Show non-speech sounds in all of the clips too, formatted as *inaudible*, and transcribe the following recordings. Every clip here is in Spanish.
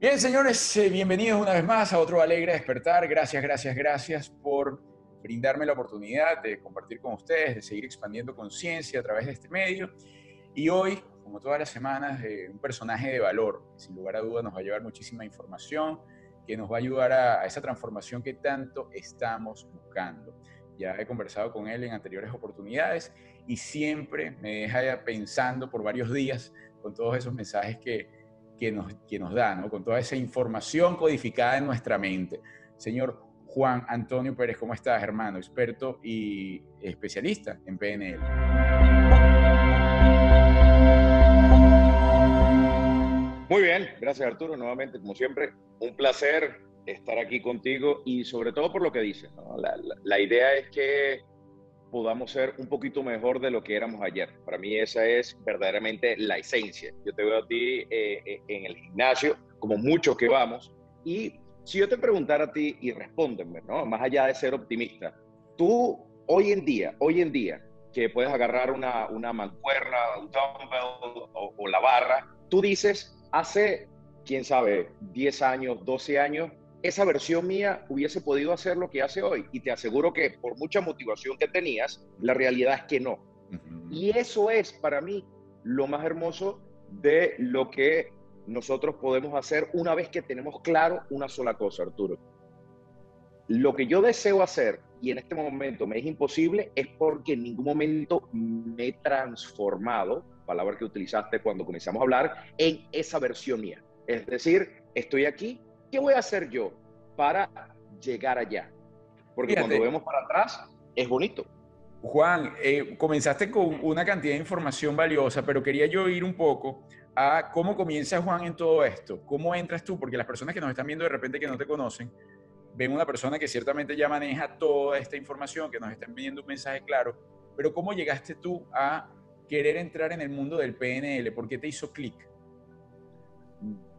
Bien, señores, eh, bienvenidos una vez más a otro Alegre Despertar. Gracias, gracias, gracias por brindarme la oportunidad de compartir con ustedes, de seguir expandiendo conciencia a través de este medio. Y hoy, como todas las semanas, eh, un personaje de valor, sin lugar a dudas nos va a llevar muchísima información, que nos va a ayudar a esa transformación que tanto estamos buscando. Ya he conversado con él en anteriores oportunidades y siempre me deja pensando por varios días con todos esos mensajes que, que nos, que nos da, ¿no? con toda esa información codificada en nuestra mente. Señor Juan Antonio Pérez, ¿cómo estás, hermano? Experto y especialista en PNL. Muy bien, gracias Arturo, nuevamente, como siempre, un placer estar aquí contigo y sobre todo por lo que dices. La, la, la idea es que podamos ser un poquito mejor de lo que éramos ayer. Para mí esa es verdaderamente la esencia. Yo te veo a ti eh, eh, en el gimnasio, como muchos que vamos, y si yo te preguntara a ti y respóndeme, ¿no? Más allá de ser optimista, tú hoy en día, hoy en día, que puedes agarrar una, una mancuerna, un dumbbell o, o la barra, tú dices, hace, quién sabe, 10 años, 12 años, esa versión mía hubiese podido hacer lo que hace hoy. Y te aseguro que por mucha motivación que tenías, la realidad es que no. Uh -huh. Y eso es para mí lo más hermoso de lo que nosotros podemos hacer una vez que tenemos claro una sola cosa, Arturo. Lo que yo deseo hacer y en este momento me es imposible es porque en ningún momento me he transformado, palabra que utilizaste cuando comenzamos a hablar, en esa versión mía. Es decir, estoy aquí ¿qué voy a hacer yo para llegar allá? Porque Fíjate. cuando vemos para atrás, es bonito. Juan, eh, comenzaste con una cantidad de información valiosa, pero quería yo ir un poco a cómo comienza Juan en todo esto. ¿Cómo entras tú? Porque las personas que nos están viendo de repente que no te conocen, ven una persona que ciertamente ya maneja toda esta información, que nos están viendo un mensaje claro, pero ¿cómo llegaste tú a querer entrar en el mundo del PNL? ¿Por qué te hizo clic?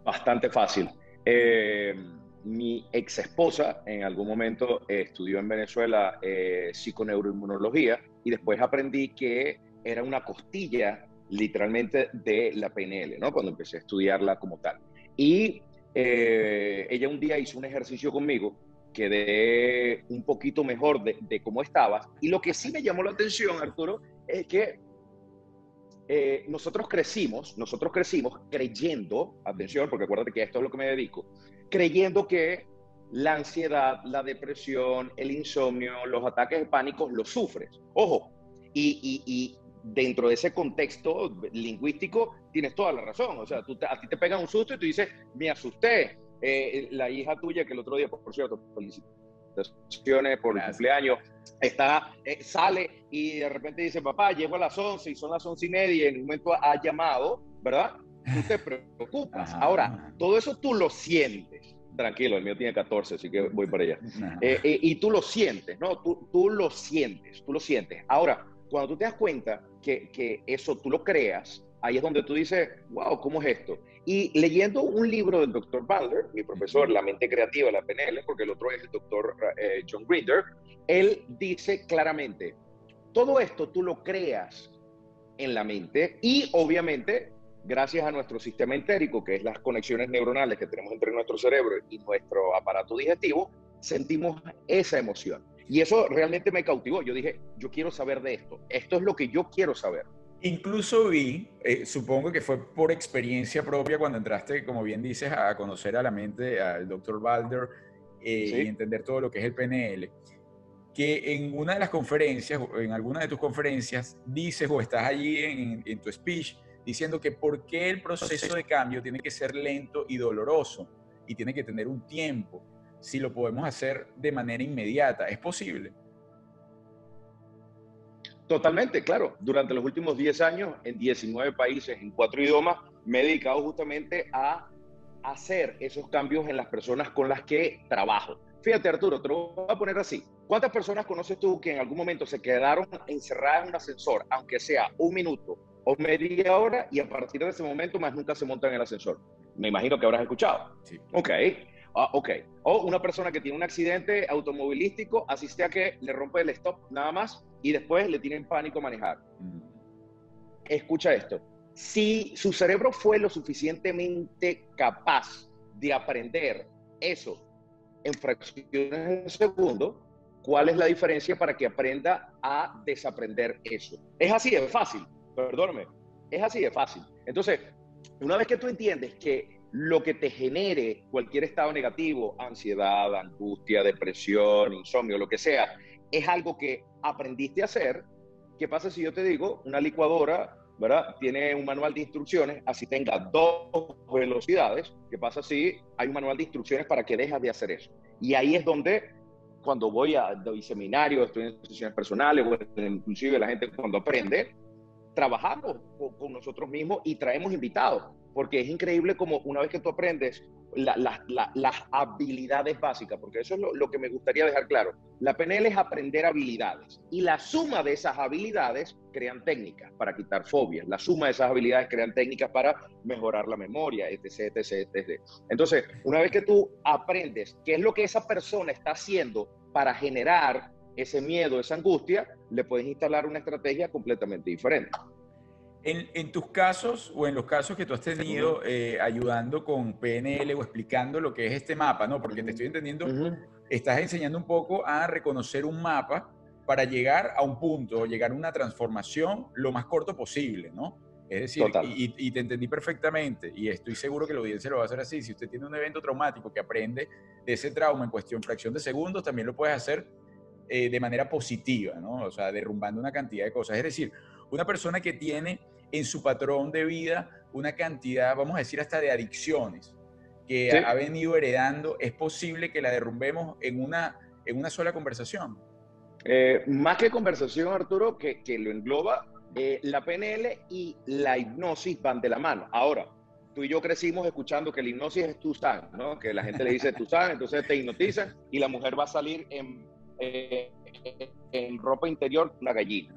Bastante fácil. Eh, mi ex esposa en algún momento eh, estudió en Venezuela eh, psiconeuroinmunología y después aprendí que era una costilla literalmente de la PNL, ¿no? Cuando empecé a estudiarla como tal. Y eh, ella un día hizo un ejercicio conmigo, quedé un poquito mejor de, de cómo estaba. Y lo que sí me llamó la atención, Arturo, es que eh, nosotros crecimos, nosotros crecimos creyendo, atención, porque acuérdate que esto es lo que me dedico, creyendo que la ansiedad, la depresión, el insomnio, los ataques de pánico los sufres. Ojo, y, y, y dentro de ese contexto lingüístico tienes toda la razón. O sea, tú te, a ti te pegan un susto y tú dices, me asusté. Eh, la hija tuya, que el otro día, por cierto, felicitaciones por el cumpleaños, está, eh, sale y de repente dice, papá, llego a las 11 y son las 11 y media y en un momento ha llamado, ¿verdad? Tú te *laughs* preocupas. Ajá. Ahora, todo eso tú lo sientes. Tranquilo, el mío tiene 14, así que voy para allá. Eh, eh, y tú lo sientes, ¿no? Tú, tú lo sientes, tú lo sientes. Ahora, cuando tú te das cuenta que, que eso tú lo creas, ahí es donde tú dices, wow, ¿cómo es esto? Y leyendo un libro del doctor Butler, mi profesor, La mente creativa de la PNL, porque el otro es el doctor eh, John Grinder, él dice claramente, todo esto tú lo creas en la mente y obviamente gracias a nuestro sistema entérico, que es las conexiones neuronales que tenemos entre nuestro cerebro y nuestro aparato digestivo, sentimos esa emoción. Y eso realmente me cautivó. Yo dije, yo quiero saber de esto. Esto es lo que yo quiero saber. Incluso vi, eh, supongo que fue por experiencia propia cuando entraste, como bien dices, a conocer a la mente al doctor Balder eh, ¿Sí? y entender todo lo que es el PNL, que en una de las conferencias, en alguna de tus conferencias, dices o estás allí en, en tu speech diciendo que por qué el proceso de cambio tiene que ser lento y doloroso y tiene que tener un tiempo, si lo podemos hacer de manera inmediata. ¿Es posible? Totalmente, claro. Durante los últimos 10 años, en 19 países, en cuatro idiomas, me he dedicado justamente a hacer esos cambios en las personas con las que trabajo. Fíjate, Arturo, te lo voy a poner así. ¿Cuántas personas conoces tú que en algún momento se quedaron encerradas en un ascensor, aunque sea un minuto o media hora, y a partir de ese momento más nunca se montan en el ascensor? Me imagino que habrás escuchado. Sí. Ok. Ah, ok. O una persona que tiene un accidente automovilístico, así sea que le rompe el stop nada más y después le tienen pánico a manejar. Mm. Escucha esto. Si su cerebro fue lo suficientemente capaz de aprender eso en fracciones de segundo, ¿cuál es la diferencia para que aprenda a desaprender eso? Es así de fácil, perdóname, es así de fácil. Entonces, una vez que tú entiendes que lo que te genere cualquier estado negativo, ansiedad, angustia, depresión, insomnio, lo que sea, es algo que aprendiste a hacer, ¿qué pasa si yo te digo, una licuadora, ¿verdad? Tiene un manual de instrucciones, así tenga dos velocidades, ¿qué pasa si hay un manual de instrucciones para que dejas de hacer eso? Y ahí es donde, cuando voy a doy seminarios, estoy en sesiones personales, o inclusive la gente cuando aprende, trabajamos con, nosotros mismos y traemos invitados, porque es increíble como una vez que tú aprendes las habilidades básicas, porque eso es lo, que me gustaría dejar claro. La PNL es aprender habilidades y la suma de esas habilidades crean técnicas para quitar fobias, la suma de esas habilidades crean técnicas para mejorar la memoria, etc, etc, etc. Entonces, una vez que tú aprendes qué es lo que esa persona está haciendo para generar ese miedo, esa angustia, le puedes instalar una estrategia completamente diferente. En, tus casos o en los casos que tú has tenido eh, ayudando con PNL o explicando lo que es este mapa, ¿no? Porque te estoy entendiendo, estás enseñando un poco a reconocer un mapa para llegar a un punto, llegar a una transformación lo más corto posible, ¿no? Es decir, y, y, te entendí perfectamente y estoy seguro que la audiencia lo va a hacer así. Si usted tiene un evento traumático que aprende de ese trauma en cuestión fracción de segundos, también lo puedes hacer eh, de manera positiva, ¿no? O sea, derrumbando una cantidad de cosas. Es decir, una persona que tiene en su patrón de vida una cantidad, vamos a decir, hasta de adicciones que ha venido heredando, es posible que la derrumbemos en una, en una sola conversación. Eh, más que conversación, Arturo, que, que lo engloba, eh, la PNL y la hipnosis van de la mano. Ahora, tú y yo crecimos escuchando que la hipnosis es tu san, ¿no? Que la gente le dice tu san, entonces te hipnotizan y la mujer va a salir en eh, en ropa interior una gallina.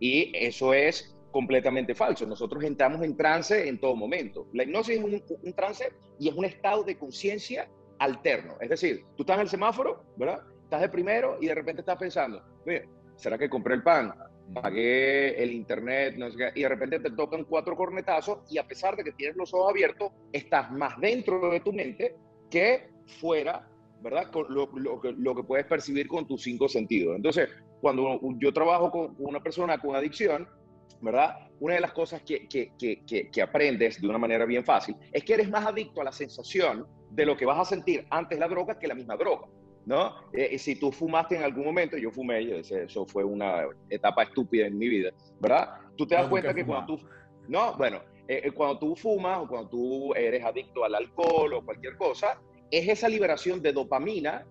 Y eso es completamente falso. Nosotros entramos en trance en todo momento. La hipnosis es un, trance y es un estado de conciencia alterno. Es decir, tú estás en el semáforo, ¿verdad? Estás de primero y de repente estás pensando, ¿será que compré el pan? Pagué el internet, no sé y de repente te tocan cuatro cornetazos y a pesar de que tienes los ojos abiertos, estás más dentro de tu mente que fuera ¿verdad? Lo, lo, que puedes percibir con tus cinco sentidos. Entonces, cuando yo trabajo con una persona con adicción, ¿verdad? Una de las cosas que, que, que, que, aprendes de una manera bien fácil es que eres más adicto a la sensación de lo que vas a sentir antes la droga que la misma droga, ¿no? Eh, si tú fumaste en algún momento, yo fumé, eso fue una etapa estúpida en mi vida, ¿verdad? Tú te das cuenta que cuando tú... No, bueno, eh, eh, cuando tú fumas o cuando tú eres adicto al alcohol o cualquier cosa, es esa liberación de dopamina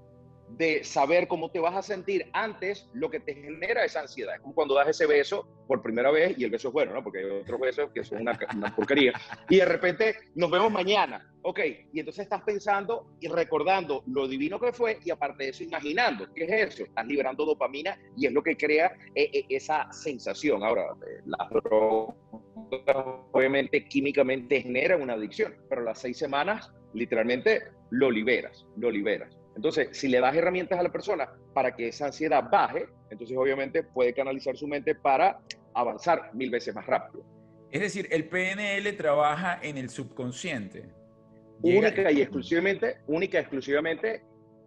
de saber cómo te vas a sentir antes, lo que te genera esa ansiedad. Es como cuando das ese beso por primera vez y el beso es bueno, ¿no? Porque hay otros besos que son una, porquería. Y de repente nos vemos mañana. Ok, y entonces estás pensando y recordando lo divino que fue y aparte de eso imaginando. ¿Qué es eso? Estás liberando dopamina y es lo que crea eh, eh, esa sensación. Ahora, eh, las obviamente químicamente generan una adicción, pero las seis semanas literalmente lo liberas, lo liberas. Entonces, si le das herramientas a la persona para que esa ansiedad baje, entonces obviamente puede canalizar su mente para avanzar mil veces más rápido. Es decir, el PNL trabaja en el subconsciente. Única y exclusivamente, única y exclusivamente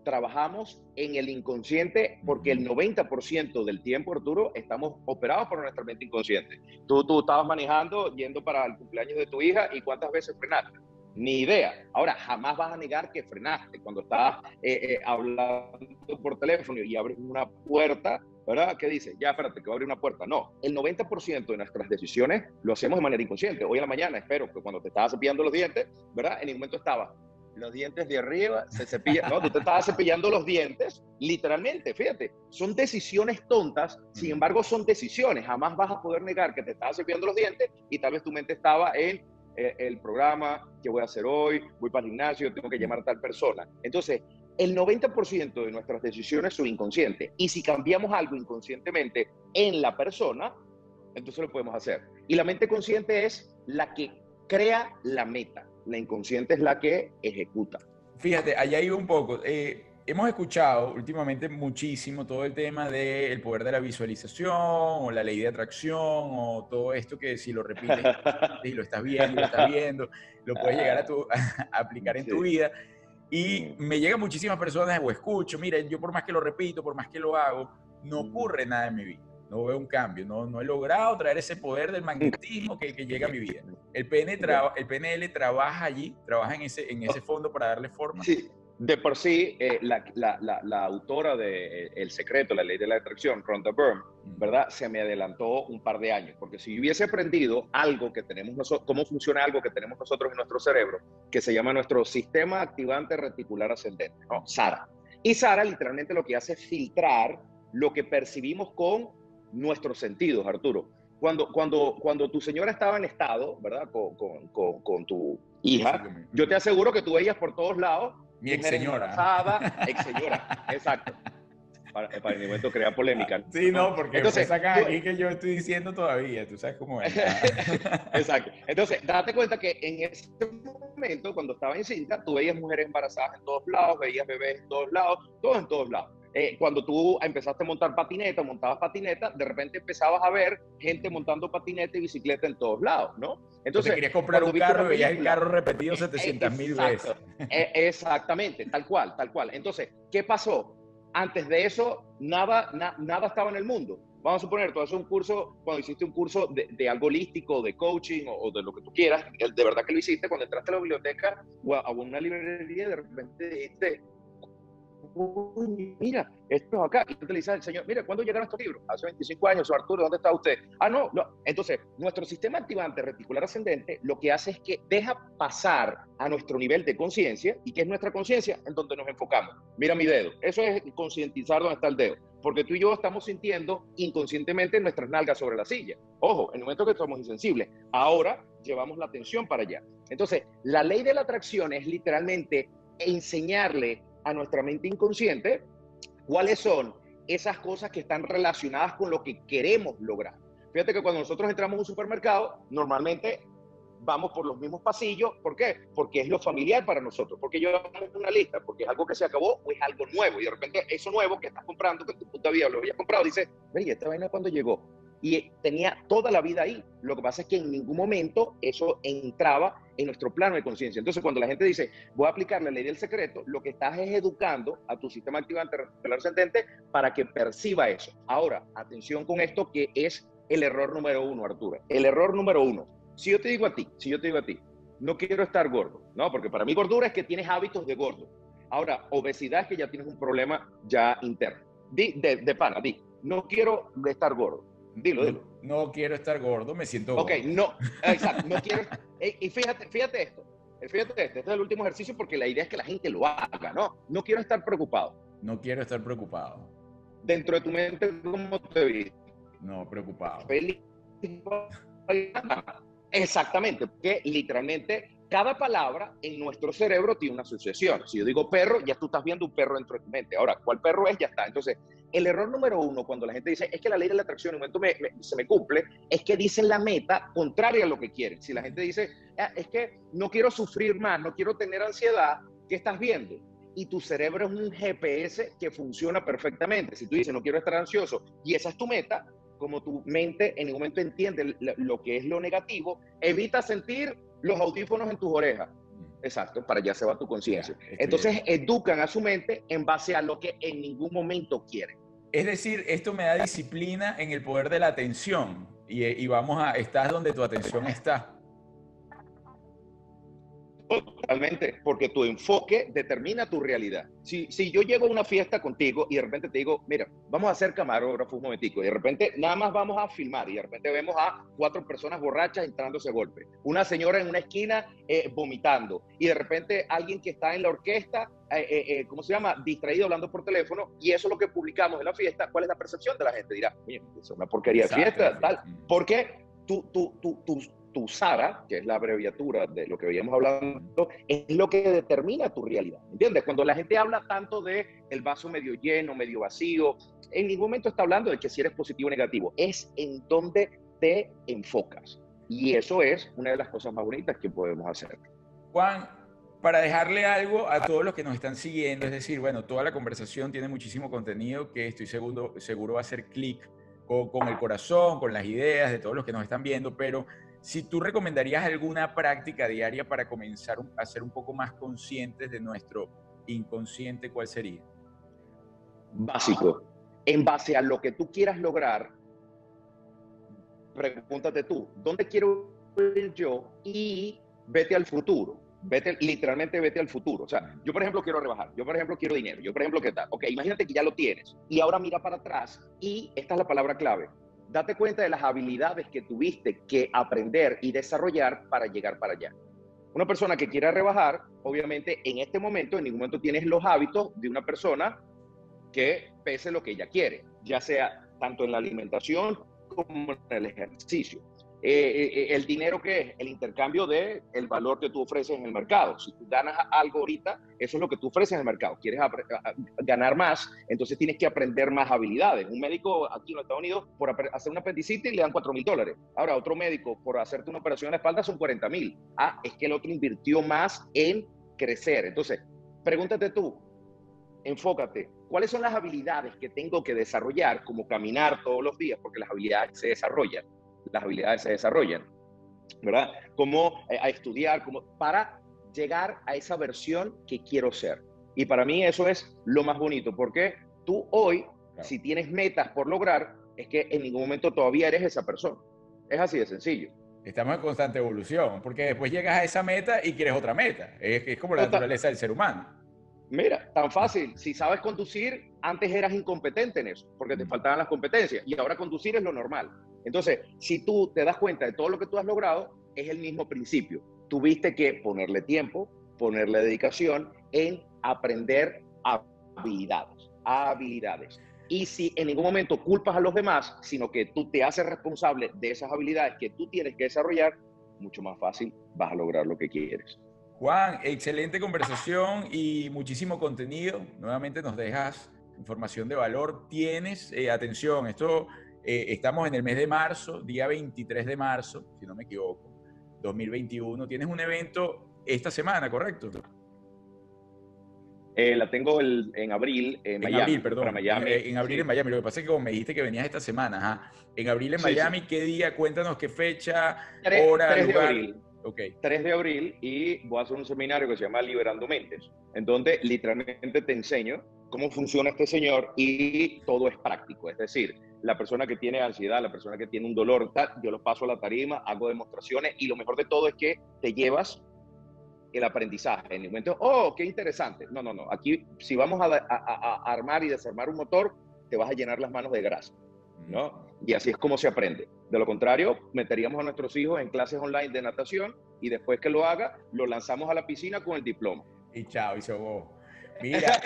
trabajamos en el inconsciente porque el 90% del tiempo, Arturo, estamos operados por nuestra mente inconsciente. Tú, tú estabas manejando, yendo para el cumpleaños de tu hija y cuántas veces frenaste ni idea. Ahora, jamás vas a negar que frenaste cuando estás eh, eh, hablando por teléfono y abres una puerta, ¿verdad? ¿Qué dice? Ya, espérate, que va a abrir una puerta. No, el 90% de nuestras decisiones lo hacemos de manera inconsciente. Hoy en la mañana, espero que cuando te estabas cepillando los dientes, ¿verdad? En el momento estaba los dientes de arriba, se cepilla, no, tú te estabas cepillando los dientes, literalmente, fíjate, son decisiones tontas, sin embargo son decisiones, jamás vas a poder negar que te estabas cepillando los dientes y tal vez tu mente estaba en eh, el programa, que voy a hacer hoy, voy para el gimnasio, tengo que llamar a tal persona. Entonces, el 90% de nuestras decisiones son inconscientes. Y si cambiamos algo inconscientemente en la persona, entonces lo podemos hacer. Y la mente consciente es la que crea la meta. La inconsciente es la que ejecuta. Fíjate, allá iba un poco. Eh, hemos escuchado últimamente muchísimo todo el tema del poder de la visualización o la ley de atracción o todo esto que si lo repites y lo estás viendo, lo estás viendo, lo puedes llegar a, tu, *laughs* aplicar en tu vida. Y me llegan muchísimas personas o escucho, mira, yo por más que lo repito, por más que lo hago, no ocurre nada en mi vida. No veo un cambio, no, no he logrado traer ese poder del magnetismo que, que llega a mi vida. El, PN el PNL trabaja allí, trabaja en ese, en ese fondo para darle forma. Sí, de por sí, eh, la, la, la, autora de eh, El secreto, la ley de la atracción, Rhonda Byrne, ¿verdad? Se me adelantó un par de años, porque si hubiese aprendido algo que tenemos nosotros, cómo funciona algo que tenemos nosotros en nuestro cerebro, que se llama nuestro sistema activante reticular ascendente, ¿no? SARA. Y SARA literalmente lo que hace es filtrar lo que percibimos con nuestros sentidos, Arturo. Cuando, cuando, cuando tu señora estaba en estado, ¿verdad? Con, con, con, con tu hija, yo te aseguro que tú veías por todos lados mi ex señora. *laughs* ex señora, exacto. Para, para el momento crea polémica. Sí, no, porque Entonces, sacan aquí que yo estoy diciendo todavía, tú sabes cómo es. *laughs* exacto. Entonces, date cuenta que en ese momento, cuando estaba en cinta, tú veías mujeres embarazadas en todos lados, veías bebés en todos lados, todos en todos lados. Eh, cuando tú empezaste a montar patineta, montabas patineta, de repente empezabas a ver gente montando patineta y bicicleta en todos lados, ¿no? Entonces, querías comprar un carro y veías el carro repetido 700 mil veces. E, exactamente, tal cual, tal cual. Entonces, ¿qué pasó? Antes de eso, nada, nada estaba en el mundo. Vamos a suponer, tú haces un curso, cuando hiciste un curso de, algo holístico, de coaching o, de lo que tú quieras, de verdad que lo hiciste, cuando entraste a la biblioteca o a, una librería, de repente dijiste, mira, esto es acá. Y te dice al Señor, mira, ¿cuándo llegaron estos libros? Hace 25 años, Arturo, ¿dónde está usted? Ah, no, no. Entonces, nuestro sistema activante reticular ascendente lo que hace es que deja pasar a nuestro nivel de conciencia, y que es nuestra conciencia, en donde nos enfocamos. Mira mi dedo. Eso es concientizar dónde está el dedo. Porque tú y yo estamos sintiendo inconscientemente nuestras nalgas sobre la silla. Ojo, en el momento que somos insensibles. Ahora llevamos la atención para allá. Entonces, la ley de la atracción es literalmente enseñarle a nuestra mente inconsciente cuáles son esas cosas que están relacionadas con lo que queremos lograr. Fíjate que cuando nosotros entramos a un supermercado, normalmente vamos por los mismos pasillos. ¿Por qué? Porque es lo familiar para nosotros. Porque yo hago una lista, porque es algo que se acabó o es algo nuevo. Y de repente eso nuevo que estás comprando, que tu puta vida lo había comprado, dice, ¿y esta vaina cuando llegó? Y tenía toda la vida ahí. Lo que pasa es que en ningún momento eso entraba en nuestro plano de conciencia. Entonces, cuando la gente dice, voy a aplicar la ley del secreto, lo que estás es educando a tu sistema activante ascendente para que perciba eso. Ahora, atención con esto que es el error número uno, Arturo. El error número uno. Si yo te digo a ti, si yo te digo a ti, no quiero estar gordo, ¿no? Porque para mí gordura es que tienes hábitos de gordo. Ahora, obesidad es que ya tienes un problema ya interno. Di, de, de pana, di, no quiero estar gordo. Dilo, dilo. No, quiero estar gordo, me siento gordo. Ok, no, *laughs* exacto, no quiero. y fíjate, fíjate esto, fíjate esto, este es el último ejercicio porque la idea es que la gente lo haga, ¿no? No quiero estar preocupado. No quiero estar preocupado. Dentro de tu mente, ¿cómo te ves? No, preocupado. Feliz. *laughs* Exactamente, porque literalmente cada palabra en nuestro cerebro tiene una asociación. Si yo digo perro, ya tú estás viendo un perro dentro de tu mente. Ahora, ¿cuál perro es? Ya está. Entonces, el error número uno, cuando la gente dice, es que la ley de la atracción en un momento se me cumple, es que dicen la meta contraria a lo que quieren. Si la gente dice, ah, es que no quiero sufrir más, no quiero tener ansiedad, ¿qué estás viendo? Y tu cerebro es un GPS que funciona perfectamente. Si tú dices, no quiero estar ansioso, y esa es tu meta, como tu mente en ningún momento entiende lo que es lo negativo, evita sentir los audífonos en tus orejas. Exacto, para allá se va tu conciencia. Entonces educan a su mente en base a lo que en ningún momento quieren. Es decir, esto me da disciplina en el poder de la atención y, y vamos a, estás donde tu atención está. Totalmente, porque tu enfoque determina tu realidad. Si, si yo llego a una fiesta contigo y de repente te digo, mira, vamos a ser camarógrafos un momentico, y de repente nada más vamos a filmar, y de repente vemos a cuatro personas borrachas entrándose a golpe, una señora en una esquina eh, vomitando, y de repente alguien que está en la orquesta, eh, eh, ¿cómo se llama? Distraído hablando por teléfono, y eso es lo que publicamos en la fiesta. ¿Cuál es la percepción de la gente? Dirá, oye, es una porquería de fiesta, tal. ¿Por qué? Tu, tu, tu, tu SARA, que es la abreviatura de lo que habíamos hablado, es lo que determina tu realidad. ¿Entiendes? Cuando la gente habla tanto de el vaso medio lleno, medio vacío, en ningún momento está hablando de que si eres positivo o negativo, es en donde te enfocas. Y eso es una de las cosas más bonitas que podemos hacer. Juan, para dejarle algo a todos los que nos están siguiendo, es decir, bueno, toda la conversación tiene muchísimo contenido que estoy seguro, seguro va a hacer clic con, con, el corazón, con las ideas de todos los que nos están viendo, pero si tú recomendarías alguna práctica diaria para comenzar a ser un poco más conscientes de nuestro inconsciente, ¿cuál sería? Básico. En base a lo que tú quieras lograr, pregúntate tú, ¿dónde quiero ir yo? Y vete al futuro. Literalmente vete al futuro. O sea, yo por ejemplo quiero rebajar, yo por ejemplo quiero dinero, yo por ejemplo qué tal. Ok, imagínate que ya lo tienes y ahora mira para atrás y esta es la palabra clave. Date cuenta de las habilidades que tuviste que aprender y desarrollar para llegar para allá. Una persona que quiera rebajar, obviamente en este momento, en ningún momento tienes los hábitos de una persona que pese lo que ella quiere, ya sea tanto en la alimentación como en el ejercicio. Eh, eh, el dinero que es el intercambio de el valor que tú ofreces en el mercado. Si tú ganas algo ahorita, eso es lo que tú ofreces en el mercado. Quieres ganar más, entonces tienes que aprender más habilidades. Un médico aquí en los Estados Unidos por hacer un apendicitis le dan 4 mil dólares. Ahora, otro médico por hacerte una operación en la espalda son 40 mil. Ah, es que el otro invirtió más en crecer. Entonces, pregúntate tú, enfócate, ¿cuáles son las habilidades que tengo que desarrollar como caminar todos los días? Porque las habilidades se desarrollan las habilidades se desarrollan, ¿verdad? Cómo eh, a estudiar, como para llegar a esa versión que quiero ser. Y para mí eso es lo más bonito, porque tú hoy, si tienes metas por lograr, es que en ningún momento todavía eres esa persona. Es así de sencillo. Estamos en constante evolución, porque después llegas a esa meta y quieres otra meta. Es, es como la naturaleza del ser humano. Mira, tan fácil. Si sabes conducir, antes eras incompetente en eso, porque te faltaban las competencias. Y ahora conducir es lo normal. Entonces, si tú te das cuenta de todo lo que tú has logrado, es el mismo principio. Tuviste que ponerle tiempo, ponerle dedicación en aprender habilidades. Habilidades. Y si en ningún momento culpas a los demás, sino que tú te haces responsable de esas habilidades que tú tienes que desarrollar, mucho más fácil vas a lograr lo que quieres. Juan, excelente conversación y muchísimo contenido. Nuevamente nos dejas información de valor. Tienes, eh, atención, esto eh, estamos en el mes de marzo, día 23 de marzo, si no me equivoco, 2021. Tienes un evento esta semana, ¿correcto? Eh, la tengo en abril en, Miami. Abril, perdón. Miami. En, abril en Miami. Lo que pasa es que como me dijiste que venías esta semana, en abril en Miami, ¿qué día? Cuéntanos qué fecha, hora, 3 lugar. De abril. Okay. 3 de abril y voy a hacer un seminario que se llama Liberando Mentes, en donde literalmente te enseño cómo funciona este señor y todo es práctico. Es decir, la persona que tiene ansiedad, la persona que tiene un dolor, yo lo paso a la tarima, hago demostraciones y lo mejor de todo es que te llevas el aprendizaje. En el momento, oh, qué interesante. No, no, no. Aquí, si vamos a, a armar y desarmar un motor, te vas a llenar las manos de grasa. ¿no? Y así es como se aprende. De lo contrario, meteríamos a nuestros hijos en clases online de natación y después que lo haga, lo lanzamos a la piscina con el diploma. Y chao, y se Mira,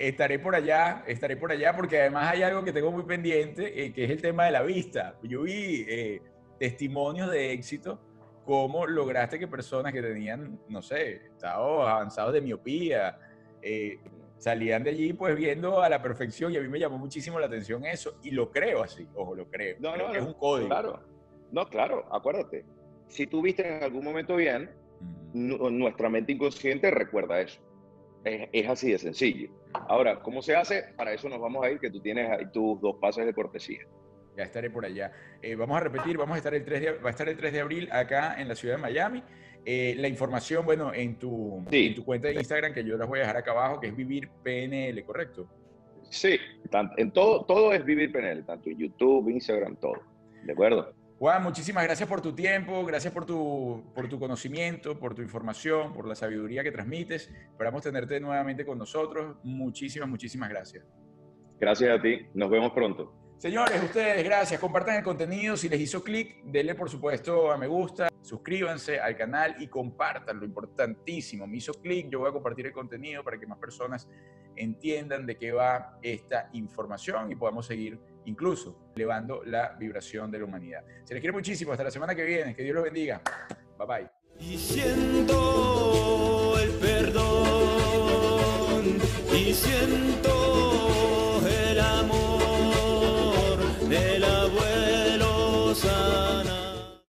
eh, estaré por allá, estaré por allá porque además hay algo que tengo muy pendiente, eh, que es el tema de la vista. Yo vi eh, testimonios de éxito, cómo lograste que personas que tenían, no sé, estados avanzados de miopía, salían de allí pues viendo a la perfección y a mí me llamó muchísimo la atención eso y lo creo así, ojo, lo creo. No, no, es un código. Claro, no, claro, acuérdate. Si tú viste en algún momento bien, nuestra mente inconsciente recuerda eso. Es, así de sencillo. Ahora, ¿cómo se hace? Para eso nos vamos a ir, que tú tienes ahí tus dos pases de cortesía. Ya estaré por allá. Eh, vamos a repetir, vamos a estar el 3 de, va a estar el 3 de abril acá en la ciudad de Miami. Eh, la información, bueno, en tu, en tu cuenta de Instagram, que yo las voy a dejar acá abajo, que es Vivir PNL, ¿correcto? Sí, en todo, todo es Vivir PNL, tanto en YouTube, Instagram, todo. ¿De acuerdo? Juan, muchísimas gracias por tu tiempo, gracias por tu, por tu conocimiento, por tu información, por la sabiduría que transmites. Esperamos tenerte nuevamente con nosotros. Muchísimas, muchísimas gracias. Gracias a ti. Nos vemos pronto. Señores, ustedes, gracias. Compartan el contenido. Si les hizo clic, denle por supuesto a me gusta, suscríbanse al canal y compartan. Lo importantísimo, me hizo clic, yo voy a compartir el contenido para que más personas entiendan de qué va esta información y podamos seguir incluso elevando la vibración de la humanidad. Se les quiere muchísimo, hasta la semana que viene, que Dios los bendiga. Bye bye. Y siento el perdón,